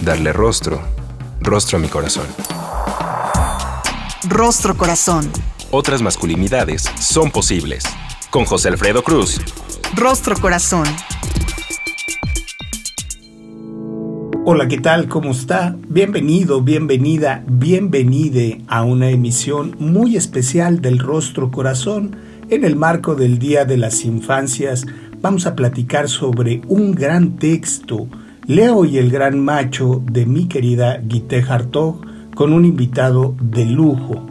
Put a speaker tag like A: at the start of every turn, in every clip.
A: darle rostro, rostro a mi corazón.
B: Rostro Corazón.
A: Otras masculinidades son posibles. Con José Alfredo Cruz.
B: Rostro Corazón.
C: Hola, ¿qué tal? ¿Cómo está? Bienvenido, bienvenida, bienvenide a una emisión muy especial del Rostro Corazón. En el marco del Día de las Infancias vamos a platicar sobre un gran texto Leo y el gran macho de mi querida Guité Hartog con un invitado de lujo.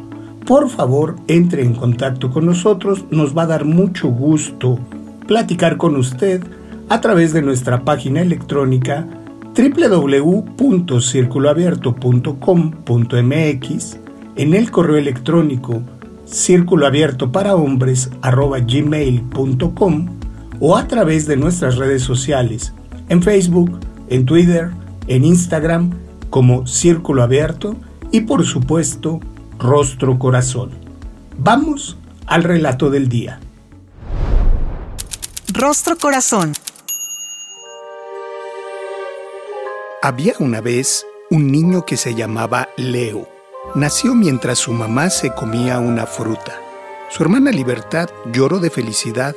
C: Por favor, entre en contacto con nosotros, nos va a dar mucho gusto platicar con usted a través de nuestra página electrónica www.circuloabierto.com.mx, en el correo electrónico círculoabierto para o a través de nuestras redes sociales en Facebook, en Twitter, en Instagram como Círculo Abierto y por supuesto Rostro Corazón. Vamos al relato del día.
B: Rostro Corazón.
C: Había una vez un niño que se llamaba Leo. Nació mientras su mamá se comía una fruta. Su hermana Libertad lloró de felicidad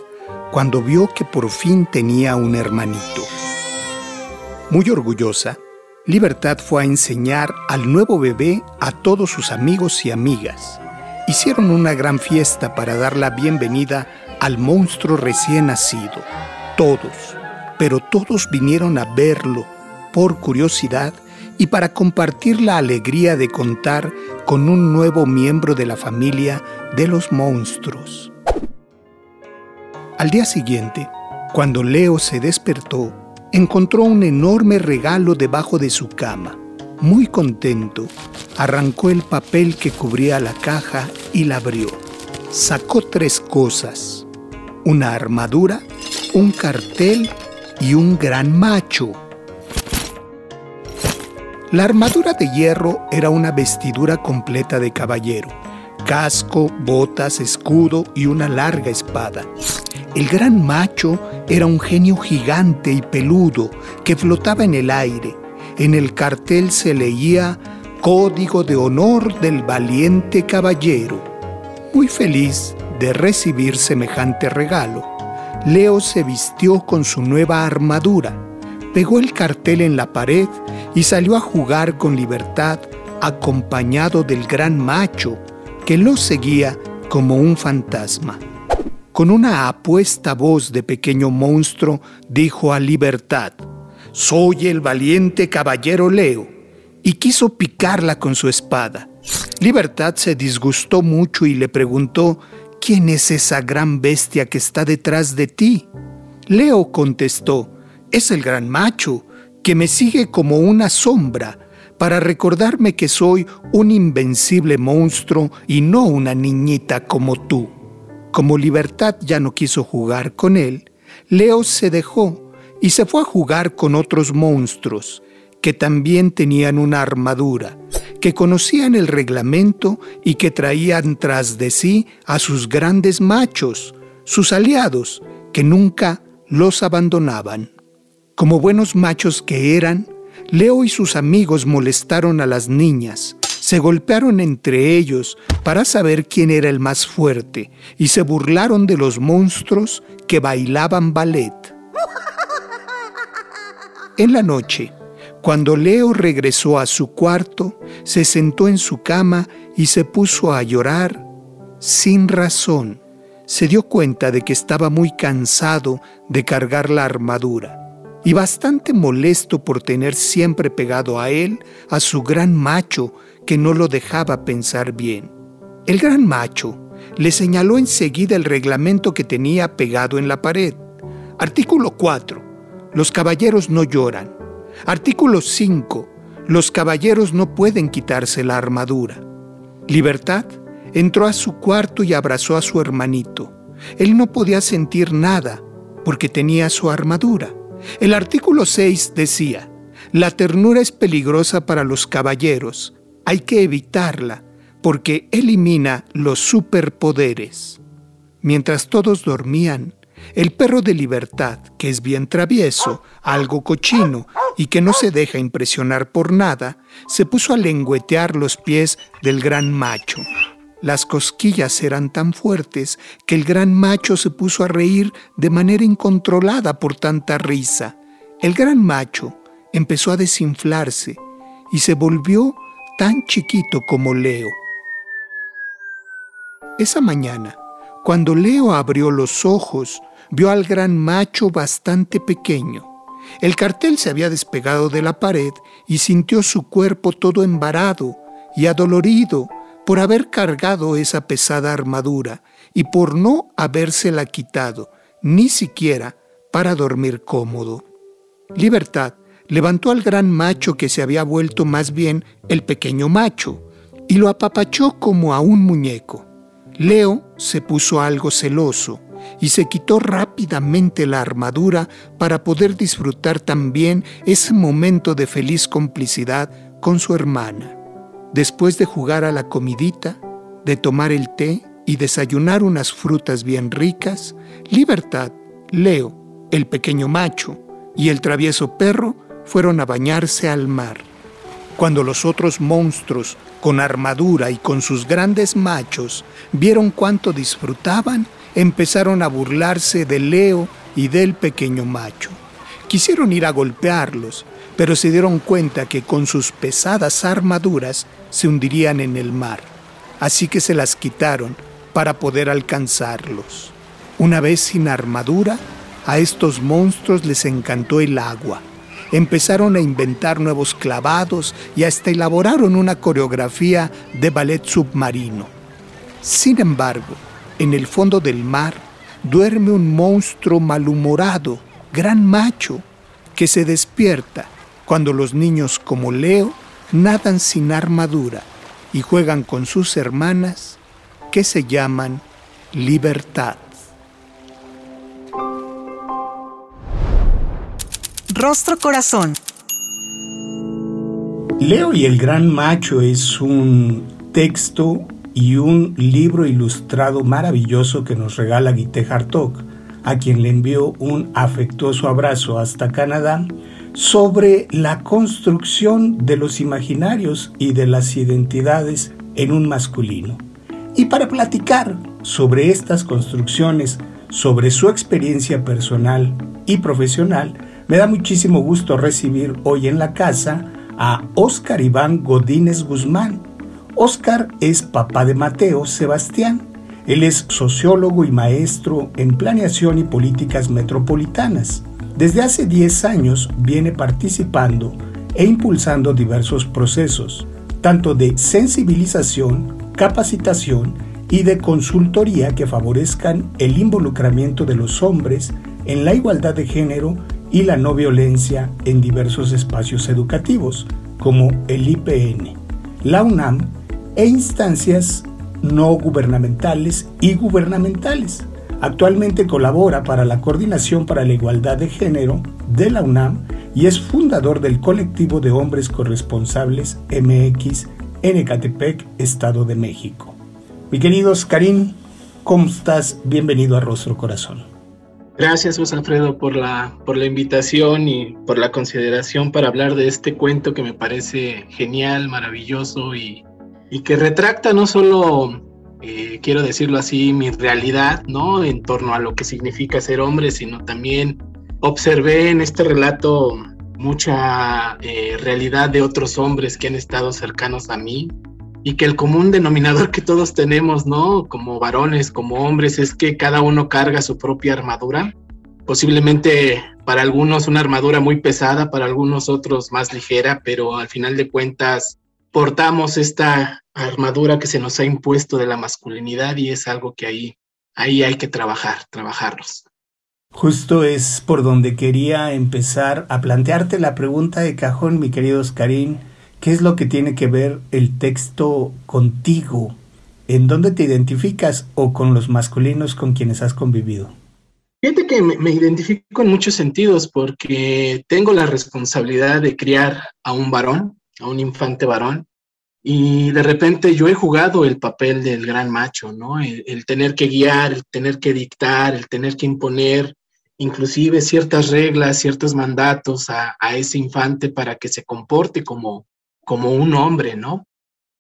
C: cuando vio que por fin tenía un hermanito. Muy orgullosa, Libertad fue a enseñar al nuevo bebé a todos sus amigos y amigas. Hicieron una gran fiesta para dar la bienvenida al monstruo recién nacido. Todos, pero todos vinieron a verlo por curiosidad y para compartir la alegría de contar con un nuevo miembro de la familia de los monstruos. Al día siguiente, cuando Leo se despertó, encontró un enorme regalo debajo de su cama. Muy contento, arrancó el papel que cubría la caja y la abrió. Sacó tres cosas, una armadura, un cartel y un gran macho. La armadura de hierro era una vestidura completa de caballero, casco, botas, escudo y una larga espada. El gran macho era un genio gigante y peludo que flotaba en el aire. En el cartel se leía Código de Honor del Valiente Caballero. Muy feliz de recibir semejante regalo, Leo se vistió con su nueva armadura, pegó el cartel en la pared y salió a jugar con libertad acompañado del gran macho que lo seguía como un fantasma. Con una apuesta voz de pequeño monstruo, dijo a Libertad, Soy el valiente caballero Leo, y quiso picarla con su espada. Libertad se disgustó mucho y le preguntó, ¿quién es esa gran bestia que está detrás de ti? Leo contestó, es el gran macho, que me sigue como una sombra, para recordarme que soy un invencible monstruo y no una niñita como tú. Como Libertad ya no quiso jugar con él, Leo se dejó y se fue a jugar con otros monstruos que también tenían una armadura, que conocían el reglamento y que traían tras de sí a sus grandes machos, sus aliados, que nunca los abandonaban. Como buenos machos que eran, Leo y sus amigos molestaron a las niñas, se golpearon entre ellos para saber quién era el más fuerte y se burlaron de los monstruos que bailaban ballet. En la noche, cuando Leo regresó a su cuarto, se sentó en su cama y se puso a llorar sin razón. Se dio cuenta de que estaba muy cansado de cargar la armadura y bastante molesto por tener siempre pegado a él a su gran macho que no lo dejaba pensar bien. El gran macho le señaló enseguida el reglamento que tenía pegado en la pared. Artículo 4. Los caballeros no lloran. Artículo 5. Los caballeros no pueden quitarse la armadura. Libertad entró a su cuarto y abrazó a su hermanito. Él no podía sentir nada porque tenía su armadura. El artículo 6 decía, la ternura es peligrosa para los caballeros, hay que evitarla porque elimina los superpoderes. Mientras todos dormían, el perro de libertad, que es bien travieso, algo cochino y que no se deja impresionar por nada, se puso a lengüetear los pies del gran macho. Las cosquillas eran tan fuertes que el gran macho se puso a reír de manera incontrolada por tanta risa. El gran macho empezó a desinflarse y se volvió tan chiquito como Leo. Esa mañana, cuando Leo abrió los ojos, vio al gran macho bastante pequeño. El cartel se había despegado de la pared y sintió su cuerpo todo embarado y adolorido por haber cargado esa pesada armadura y por no habérsela quitado, ni siquiera para dormir cómodo. Libertad levantó al gran macho que se había vuelto más bien el pequeño macho y lo apapachó como a un muñeco. Leo se puso algo celoso y se quitó rápidamente la armadura para poder disfrutar también ese momento de feliz complicidad con su hermana. Después de jugar a la comidita, de tomar el té y desayunar unas frutas bien ricas, Libertad, Leo, el pequeño macho y el travieso perro fueron a bañarse al mar. Cuando los otros monstruos, con armadura y con sus grandes machos, vieron cuánto disfrutaban, empezaron a burlarse de Leo y del pequeño macho. Quisieron ir a golpearlos, pero se dieron cuenta que con sus pesadas armaduras se hundirían en el mar, así que se las quitaron para poder alcanzarlos. Una vez sin armadura, a estos monstruos les encantó el agua empezaron a inventar nuevos clavados y hasta elaboraron una coreografía de ballet submarino. Sin embargo, en el fondo del mar duerme un monstruo malhumorado, gran macho, que se despierta cuando los niños como Leo nadan sin armadura y juegan con sus hermanas que se llaman libertad.
B: Rostro Corazón.
C: Leo y el Gran Macho es un texto y un libro ilustrado maravilloso que nos regala Guite Hartog, a quien le envió un afectuoso abrazo hasta Canadá, sobre la construcción de los imaginarios y de las identidades en un masculino. Y para platicar sobre estas construcciones, sobre su experiencia personal y profesional, me da muchísimo gusto recibir hoy en la casa a Óscar Iván Godínez Guzmán. Óscar es papá de Mateo Sebastián. Él es sociólogo y maestro en planeación y políticas metropolitanas. Desde hace 10 años viene participando e impulsando diversos procesos, tanto de sensibilización, capacitación y de consultoría que favorezcan el involucramiento de los hombres en la igualdad de género y la no violencia en diversos espacios educativos, como el IPN, la UNAM e instancias no gubernamentales y gubernamentales. Actualmente colabora para la Coordinación para la Igualdad de Género de la UNAM y es fundador del colectivo de hombres corresponsables MX en Ecatepec, Estado de México. Mi querido Karim, ¿cómo estás? Bienvenido a Rostro Corazón.
D: Gracias, José Alfredo, por la, por la invitación y por la consideración para hablar de este cuento que me parece genial, maravilloso y, y que retracta no solo, eh, quiero decirlo así, mi realidad, ¿no? En torno a lo que significa ser hombre, sino también observé en este relato mucha eh, realidad de otros hombres que han estado cercanos a mí y que el común denominador que todos tenemos, ¿no? Como varones, como hombres, es que cada uno carga su propia armadura. Posiblemente para algunos una armadura muy pesada, para algunos otros más ligera, pero al final de cuentas portamos esta armadura que se nos ha impuesto de la masculinidad y es algo que ahí, ahí hay que trabajar, trabajarlos.
C: Justo es por donde quería empezar a plantearte la pregunta de cajón, mi querido Oscarín ¿Qué es lo que tiene que ver el texto contigo? ¿En dónde te identificas o con los masculinos con quienes has convivido?
D: Fíjate que me, identifico en muchos sentidos porque tengo la responsabilidad de criar a un varón, a un infante varón, y de repente yo he jugado el papel del gran macho, ¿no? El, tener que guiar, el tener que dictar, el tener que imponer inclusive ciertas reglas, ciertos mandatos a, a ese infante para que se comporte como, como un hombre, ¿no?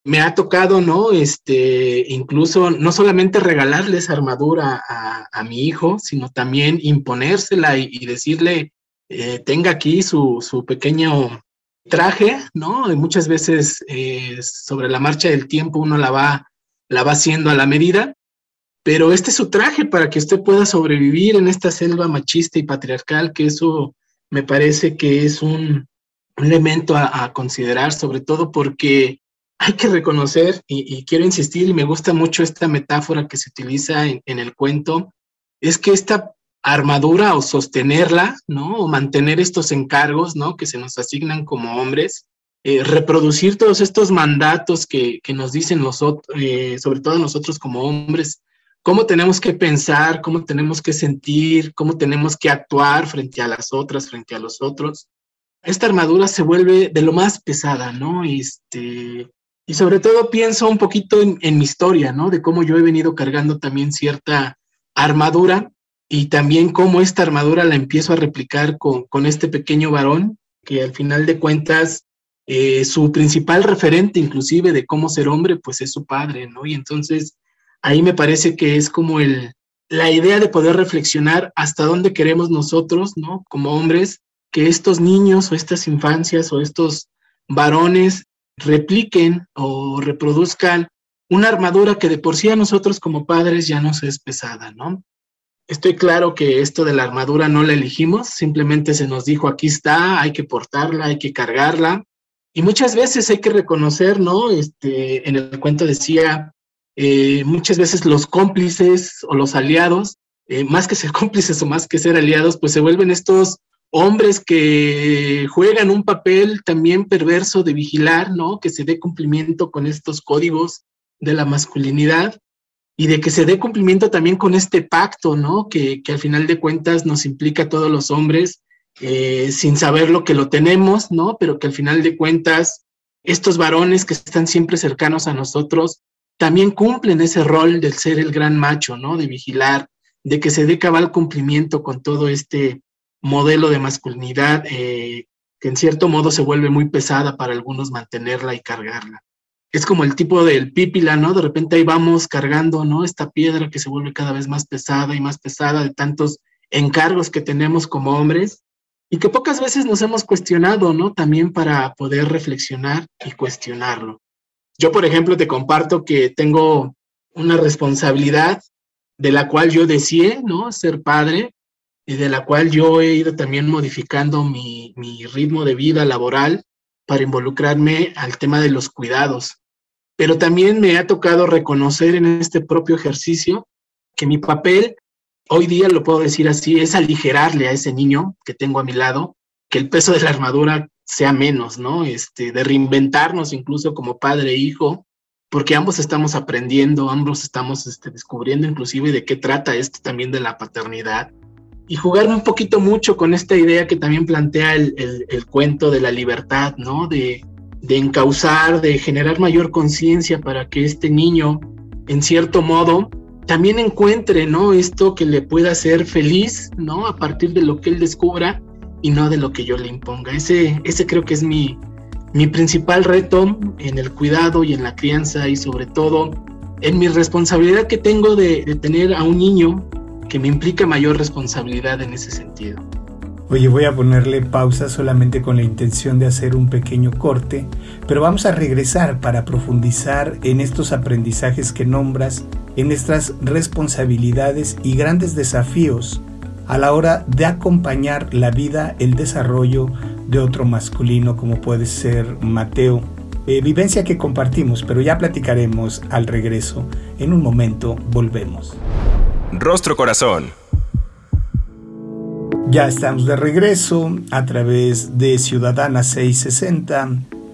D: me ha tocado, ¿no? Este, incluso no solamente regalarle esa armadura a, mi hijo, sino también imponérsela y, decirle, eh, tenga aquí su, pequeño traje, ¿no? Y muchas veces eh, sobre la marcha del tiempo uno la va, la va haciendo a la medida, pero este es su traje para que usted pueda sobrevivir en esta selva machista y patriarcal, que eso me parece que es un, elemento a considerar, sobre todo porque hay que reconocer, y, quiero insistir, y me gusta mucho esta metáfora que se utiliza en, el cuento, es que esta armadura o sostenerla, ¿no? O mantener estos encargos, ¿no? Que se nos asignan como hombres, eh, reproducir todos estos mandatos que, nos dicen nosotros, eh, sobre todo nosotros como hombres, cómo tenemos que pensar, cómo tenemos que sentir, cómo tenemos que actuar frente a las otras, frente a los otros. Esta armadura se vuelve de lo más pesada, ¿no? Este, y sobre todo pienso un poquito en, mi historia, ¿no? De cómo yo he venido cargando también cierta armadura y también cómo esta armadura la empiezo a replicar con, este pequeño varón, que al final de cuentas eh, su principal referente inclusive de cómo ser hombre, pues es su padre, ¿no? Y entonces ahí me parece que es como el, la idea de poder reflexionar hasta dónde queremos nosotros, ¿no? Como hombres, que estos niños o estas infancias o estos varones repliquen o reproduzcan una armadura que de por sí a nosotros como padres ya nos es pesada, ¿no? Estoy claro que esto de la armadura no la elegimos, simplemente se nos dijo, aquí está, hay que portarla, hay que cargarla. Y muchas veces hay que reconocer, ¿no? Este, en el cuento decía, eh, muchas veces los cómplices o los aliados, eh, más que ser cómplices o más que ser aliados, pues se vuelven estos hombres que juegan un papel también perverso de vigilar, ¿no? Que se dé cumplimiento con estos códigos de la masculinidad y de que se dé cumplimiento también con este pacto, ¿no? Que, al final de cuentas nos implica a todos los hombres eh, sin saber lo que lo tenemos, ¿no? Pero que al final de cuentas estos varones que están siempre cercanos a nosotros también cumplen ese rol del ser el gran macho, ¿no? De vigilar, de que se dé cabal cumplimiento con todo este modelo de masculinidad eh, que en cierto modo se vuelve muy pesada para algunos mantenerla y cargarla. Es como el tipo del pípila, ¿no? De repente ahí vamos cargando, ¿no? Esta piedra que se vuelve cada vez más pesada y más pesada de tantos encargos que tenemos como hombres y que pocas veces nos hemos cuestionado, ¿no? También para poder reflexionar y cuestionarlo. Yo, por ejemplo, te comparto que tengo una responsabilidad de la cual yo deseé, ¿no? Ser padre, y de la cual yo he ido también modificando mi, ritmo de vida laboral para involucrarme al tema de los cuidados. Pero también me ha tocado reconocer en este propio ejercicio que mi papel, hoy día lo puedo decir así, es aligerarle a ese niño que tengo a mi lado, que el peso de la armadura sea menos, ¿no? Este, de reinventarnos incluso como padre e hijo, porque ambos estamos aprendiendo, ambos estamos este, descubriendo inclusive de qué trata esto también de la paternidad y jugarme un poquito mucho con esta idea que también plantea el, cuento de la libertad, ¿no? De, de encauzar, de generar mayor conciencia para que este niño, en cierto modo, también encuentre, ¿no? Esto que le pueda hacer feliz, ¿no? A partir de lo que él descubra y no de lo que yo le imponga. Ese, ese creo que es mi, mi principal reto en el cuidado y en la crianza y sobre todo en mi responsabilidad que tengo de, de tener a un niño que me implica mayor responsabilidad en ese sentido.
C: Oye, voy a ponerle pausa solamente con la intención de hacer un pequeño corte, pero vamos a regresar para profundizar en estos aprendizajes que nombras, en nuestras responsabilidades y grandes desafíos a la hora de acompañar la vida, el desarrollo de otro masculino como puede ser Mateo. Eh, vivencia que compartimos, pero ya platicaremos al regreso. En un momento volvemos.
A: Rostro Corazón.
C: Ya estamos de regreso a través de Ciudadana 660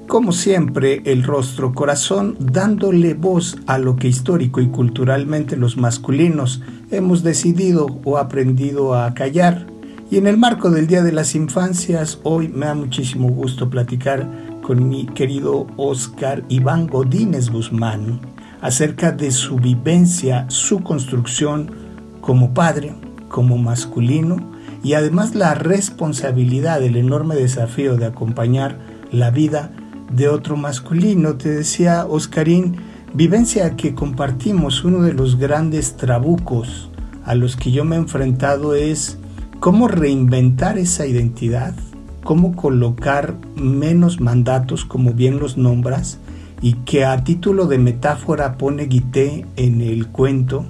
C: Como siempre, el rostro corazón dándole voz a lo que histórico y culturalmente los masculinos hemos decidido o aprendido a callar. Y en el marco del Día de las Infancias, hoy me da muchísimo gusto platicar con mi querido Oscar Iván Godínez Guzmán acerca de su vivencia, su construcción como padre, como masculino y además la responsabilidad, el enorme desafío de acompañar la vida de otro masculino. Te decía Oscarín, vivencia que compartimos, uno de los grandes trabucos a los que yo me he enfrentado es cómo reinventar esa identidad, cómo colocar menos mandatos, como bien los nombras, y que a título de metáfora pone Guité en el cuento,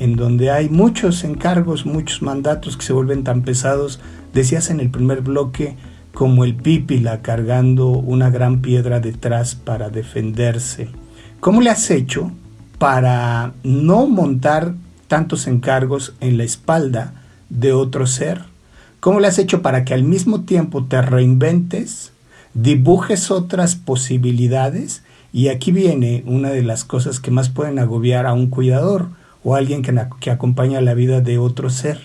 C: en donde hay muchos encargos, muchos mandatos que se vuelven tan pesados, decías en el primer bloque, como el pípila cargando una gran piedra detrás para defenderse. ¿Cómo le has hecho para no montar tantos encargos en la espalda de otro ser? ¿Cómo le has hecho para que al mismo tiempo te reinventes, dibujes otras posibilidades? Y aquí viene una de las cosas que más pueden agobiar a un cuidador o alguien que, que acompaña la vida de otro ser.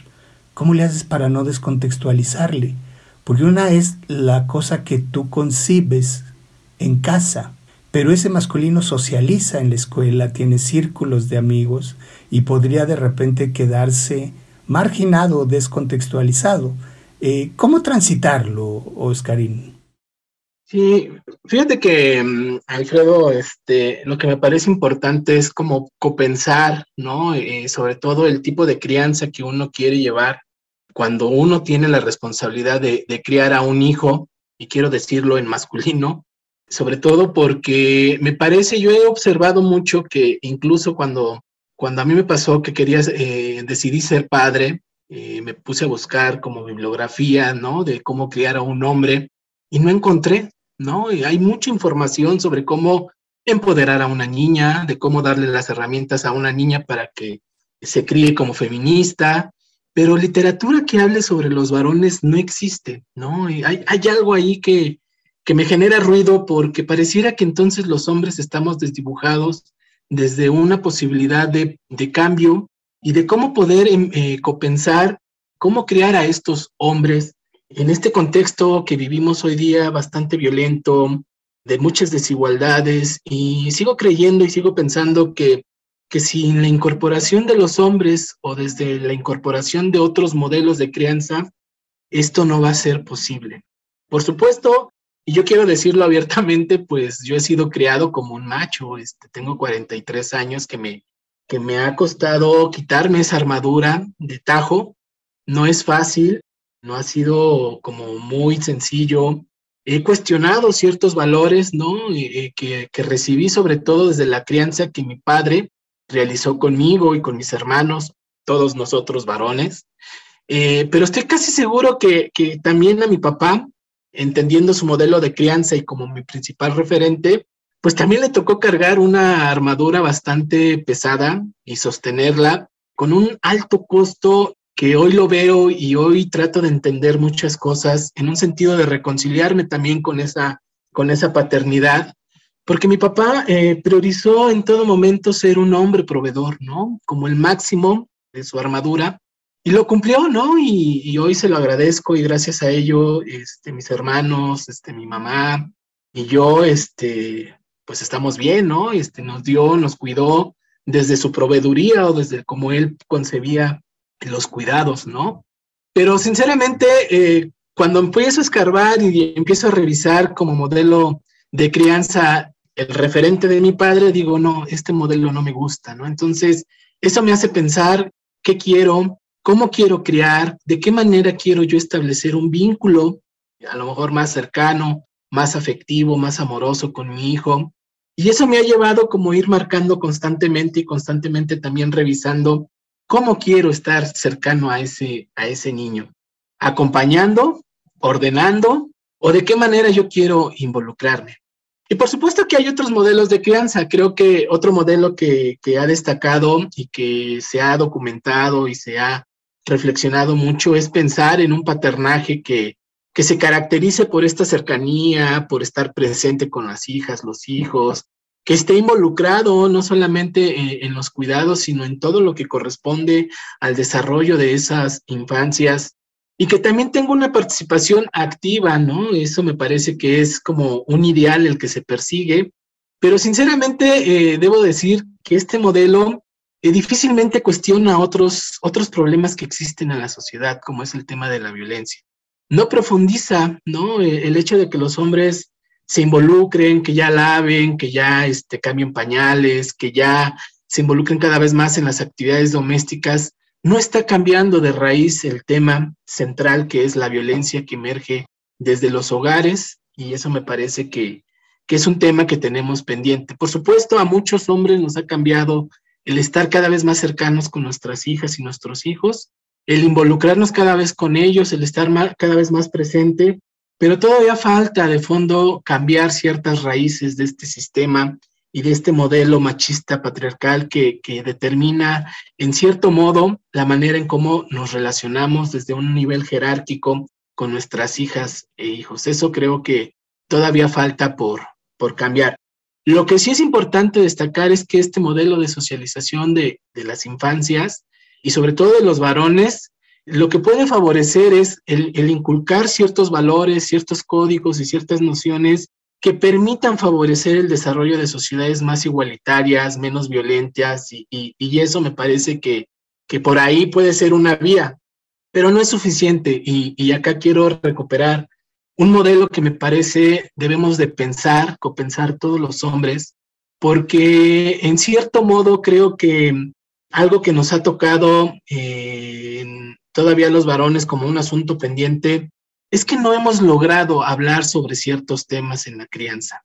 C: ¿Cómo le haces para no descontextualizarle? Porque una es la cosa que tú concibes en casa, pero ese masculino socializa en la escuela, tiene círculos de amigos y podría de repente quedarse marginado, descontextualizado. Eh, ¿Cómo transitarlo, Oscarín?
D: Sí, fíjate que, mm, Alfredo, este, lo que me parece importante es como copensar, ¿no? Eh, sobre todo el tipo de crianza que uno quiere llevar cuando uno tiene la responsabilidad de, de criar a un hijo, y quiero decirlo en masculino, sobre todo porque me parece, yo he observado mucho que incluso cuando, cuando a mí me pasó que quería, eh, decidí ser padre, eh, me puse a buscar como bibliografía, ¿no? De cómo criar a un hombre y no encontré, ¿no? Hay mucha información sobre cómo empoderar a una niña, de cómo darle las herramientas a una niña para que se críe como feminista, pero literatura que hable sobre los varones no existe, ¿no? Hay, algo ahí que, que me genera ruido porque pareciera que entonces los hombres estamos desdibujados desde una posibilidad de, de cambio y de cómo poder em, eh, copensar, cómo crear a estos hombres en este contexto que vivimos hoy día bastante violento, de muchas desigualdades, y sigo creyendo y sigo pensando que, que sin la incorporación de los hombres o desde la incorporación de otros modelos de crianza, esto no va a ser posible. Por supuesto, y yo quiero decirlo abiertamente, pues yo he sido criado como un macho, este, tengo 43 años que me, que me ha costado quitarme esa armadura de tajo. No es fácil, no ha sido como muy sencillo. He cuestionado ciertos valores, ¿no? Eh, que, que, recibí sobre todo desde la crianza que mi padre realizó conmigo y con mis hermanos, todos nosotros varones. Eh, pero estoy casi seguro que, que también a mi papá, entendiendo su modelo de crianza y como mi principal referente, pues también le tocó cargar una armadura bastante pesada y sostenerla con un alto costo que hoy lo veo y hoy trato de entender muchas cosas en un sentido de reconciliarme también con esa, con esa paternidad, porque mi papá eh, priorizó en todo momento ser un hombre proveedor, ¿no? Como el máximo de su armadura, y lo cumplió, ¿no? Y, hoy se lo agradezco y gracias a ello, este, mis hermanos, este, mi mamá y yo, este, pues estamos bien, ¿no? Este, nos dio, nos cuidó desde su proveeduría o desde como él concebía los cuidados, ¿no? Pero sinceramente, eh, cuando empiezo a escarbar y empiezo a revisar como modelo de crianza el referente de mi padre, digo, no, este modelo no me gusta, ¿no? Entonces, eso me hace pensar qué quiero, cómo quiero criar, de qué manera quiero yo establecer un vínculo, a lo mejor más cercano, más afectivo, más amoroso con mi hijo. Y eso me ha llevado como ir marcando constantemente y constantemente también revisando ¿Cómo quiero estar cercano a ese, a ese niño? ¿Acompañando? ¿Ordenando? ¿O de qué manera yo quiero involucrarme? Y por supuesto que hay otros modelos de crianza. Creo que otro modelo que, que ha destacado y que se ha documentado y se ha reflexionado mucho es pensar en un paternaje que que se caracterice por esta cercanía, por estar presente con las hijas, los hijos, que esté involucrado no solamente eh, en los cuidados, sino en todo lo que corresponde al desarrollo de esas infancias y que también tenga una participación activa, ¿no? Eso me parece que es como un ideal el que se persigue, pero sinceramente eh, debo decir que este modelo eh, difícilmente cuestiona otros, otros problemas que existen en la sociedad, como es el tema de la violencia no profundiza, ¿no? Eh, el hecho de que los hombres se involucren, que ya laven, que ya este, cambien pañales, que ya se involucren cada vez más en las actividades domésticas, no está cambiando de raíz el tema central que es la violencia que emerge desde los hogares y eso me parece que, que es un tema que tenemos pendiente. Por supuesto, a muchos hombres nos ha cambiado el estar cada vez más cercanos con nuestras hijas y nuestros hijos, el involucrarnos cada vez con ellos, el estar cada vez más presente, pero todavía falta de fondo cambiar ciertas raíces de este sistema y de este modelo machista patriarcal que, que determina en cierto modo la manera en cómo nos relacionamos desde un nivel jerárquico con nuestras hijas e hijos. Eso creo que todavía falta por, por cambiar. Lo que sí es importante destacar es que este modelo de socialización de, de las infancias y sobre todo de los varones, lo que puede favorecer es el, inculcar ciertos valores, ciertos códigos y ciertas nociones que permitan favorecer el desarrollo de sociedades más igualitarias, menos violentas, y, eso me parece que, que, por ahí puede ser una vía, pero no es suficiente. Y, y acá quiero recuperar un modelo que me parece debemos de pensar, copensar todos los hombres, porque en cierto modo creo que algo que nos ha tocado eh, todavía los varones como un asunto pendiente es que no hemos logrado hablar sobre ciertos temas en la crianza.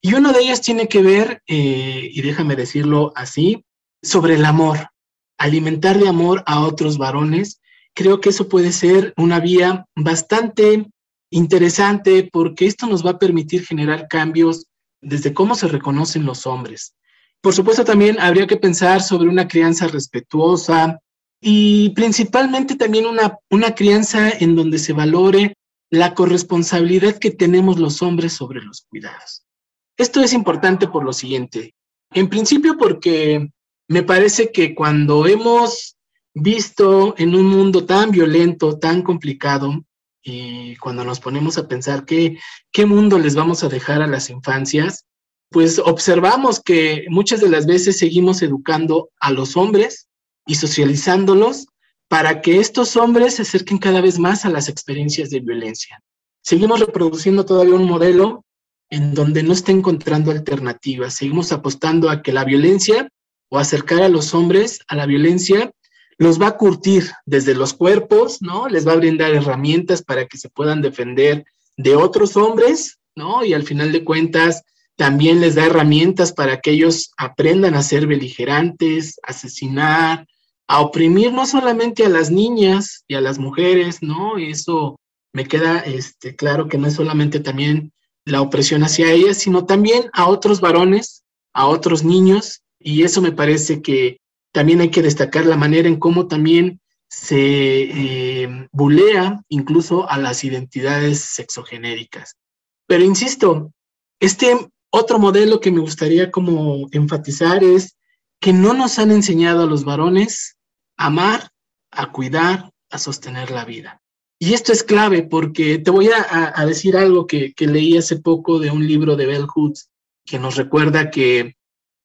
D: Y uno de ellos tiene que ver, eh, y déjame decirlo así, sobre el amor. Alimentar de amor a otros varones. Creo que eso puede ser una vía bastante interesante porque esto nos va a permitir generar cambios desde cómo se reconocen los hombres, por supuesto, también habría que pensar sobre una crianza respetuosa y principalmente también una, una crianza en donde se valore la corresponsabilidad que tenemos los hombres sobre los cuidados. Esto es importante por lo siguiente. En principio porque me parece que cuando hemos visto en un mundo tan violento, tan complicado, y cuando nos ponemos a pensar qué, qué mundo les vamos a dejar a las infancias, pues observamos que muchas de las veces seguimos educando a los hombres y socializándolos para que estos hombres se acerquen cada vez más a las experiencias de violencia. Seguimos reproduciendo todavía un modelo en donde no está encontrando alternativas. Seguimos apostando a que la violencia o acercar a los hombres a la violencia los va a curtir desde los cuerpos, ¿no? Les va a brindar herramientas para que se puedan defender de otros hombres, ¿no? Y al final de cuentas, también les da herramientas para que ellos aprendan a ser beligerantes, asesinar, a oprimir no solamente a las niñas y a las mujeres, ¿no? Eso me queda este, claro que no es solamente también la opresión hacia ellas, sino también a otros varones, a otros niños, y eso me parece que también hay que destacar la manera en cómo también se eh, bulea incluso a las identidades sexogenéricas. Pero insisto, este otro modelo que me gustaría como enfatizar es que no nos han enseñado a los varones amar, a cuidar, a sostener la vida. Y esto es clave porque te voy a, decir algo que, que, leí hace poco de un libro de Bell Hoods que nos recuerda que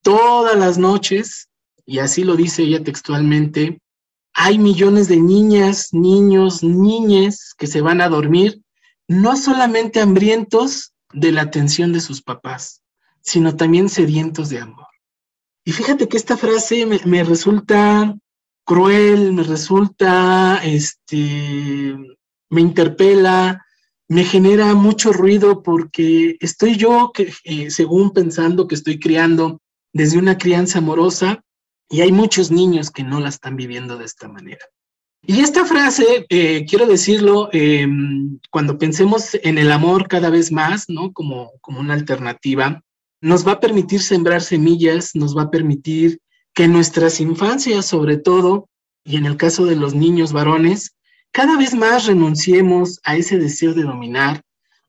D: todas las noches, y así lo dice ella textualmente, hay millones de niñas, niños, niñes que se van a dormir, no solamente hambrientos, de la atención de sus papás, sino también sedientos de amor. Y fíjate que esta frase me, resulta cruel, me resulta, este, me interpela, me genera mucho ruido porque estoy yo, que, eh, según pensando que estoy criando desde una crianza amorosa, y hay muchos niños que no la están viviendo de esta manera. Y esta frase, eh, quiero decirlo, em, cuando pensemos en el amor cada vez más, ¿no? Como, como una alternativa, nos va a permitir sembrar semillas, nos va a permitir que nuestras infancias, sobre todo, y en el caso de los niños varones, cada vez más renunciemos a ese deseo de dominar,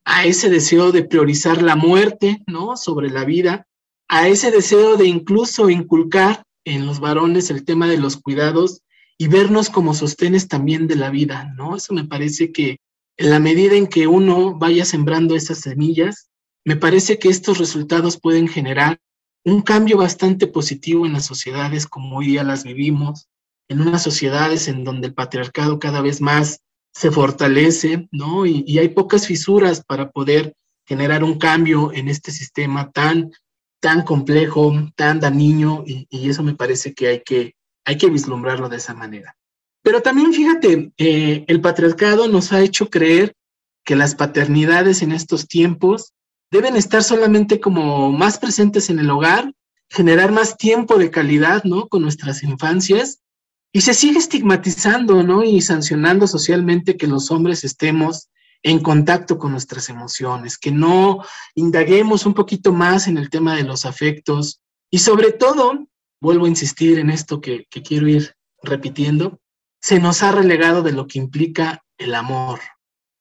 D: a ese deseo de priorizar la muerte, ¿no? Sobre la vida, a ese deseo de incluso inculcar en los varones el tema de los cuidados y vernos como sostenes también de la vida, ¿no? Eso me parece que en la medida en que uno vaya sembrando esas semillas, me parece que estos resultados pueden generar un cambio bastante positivo en las sociedades como hoy día las vivimos, en unas sociedades en donde el patriarcado cada vez más se fortalece, ¿no? Y, hay pocas fisuras para poder generar un cambio en este sistema tan, tan complejo, tan dañino, y, eso me parece que hay, que hay que vislumbrarlo de esa manera. Pero también fíjate, eh, el patriarcado nos ha hecho creer que las paternidades en estos tiempos deben estar solamente como más presentes en el hogar, generar más tiempo de calidad, ¿no? Con nuestras infancias. Y se sigue estigmatizando, ¿no? Y sancionando socialmente que los hombres estemos en contacto con nuestras emociones, que no indaguemos un poquito más en el tema de los afectos y sobre todo, vuelvo a insistir en esto que, que quiero ir repitiendo, se nos ha relegado de lo que implica el amor,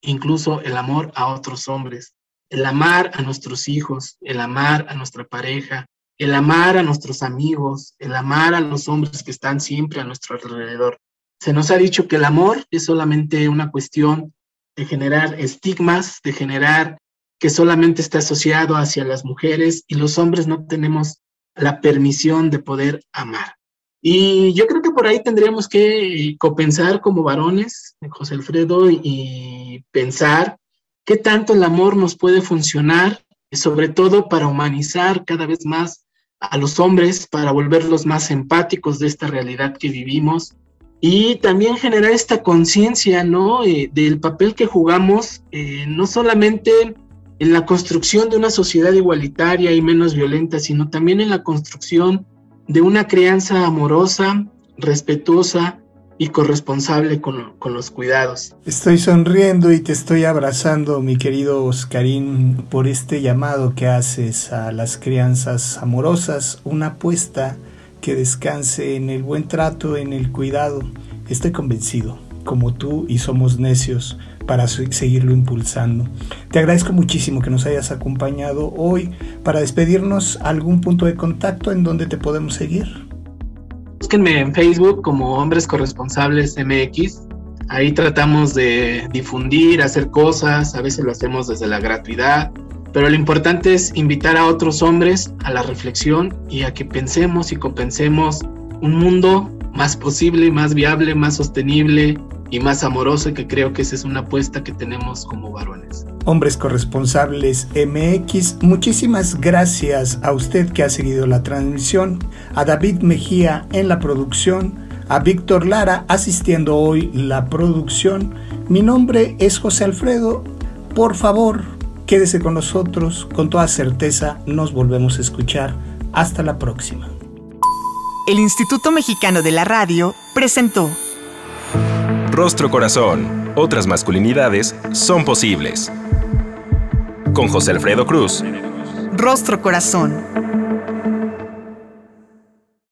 D: incluso el amor a otros hombres, el amar a nuestros hijos, el amar a nuestra pareja, el amar a nuestros amigos, el amar a los hombres que están siempre a nuestro alrededor. Se nos ha dicho que el amor es solamente una cuestión de generar estigmas, de generar que solamente está asociado hacia las mujeres y los hombres no tenemos la permisión de poder amar. Y yo creo que por ahí tendríamos que copensar como varones, José Alfredo, y pensar qué tanto el amor nos puede funcionar, sobre todo para humanizar cada vez más a los hombres, para volverlos más empáticos de esta realidad que vivimos y también generar esta conciencia, ¿no? Eh, del papel que jugamos, eh, no solamente en la construcción de una sociedad igualitaria y menos violenta, sino también en la construcción de una crianza amorosa, respetuosa y corresponsable con, con, los cuidados.
C: Estoy sonriendo y te estoy abrazando, mi querido Oscarín, por este llamado que haces a las crianzas amorosas, una apuesta que descanse en el buen trato, en el cuidado. Estoy convencido, como tú, y somos necios para seguirlo impulsando. Te agradezco muchísimo que nos hayas acompañado hoy para despedirnos algún punto de contacto en donde te podemos seguir.
D: Búsquenme en Facebook como Hombres Corresponsables MX. Ahí tratamos de difundir, hacer cosas, a veces lo hacemos desde la gratuidad, pero lo importante es invitar a otros hombres a la reflexión y a que pensemos y compensemos un mundo más posible, más viable, más sostenible y más amoroso, que creo que esa es una apuesta que tenemos como varones.
C: Hombres Corresponsables MX, muchísimas gracias a usted que ha seguido la transmisión, a David Mejía en la producción, a Víctor Lara asistiendo hoy la producción. Mi nombre es José Alfredo. Por favor, quédese con nosotros, con toda certeza nos volvemos a escuchar. Hasta la próxima.
B: El Instituto Mexicano de la Radio presentó
A: Rostro Corazón. Otras masculinidades son posibles. Con José Alfredo Cruz.
B: Rostro Corazón.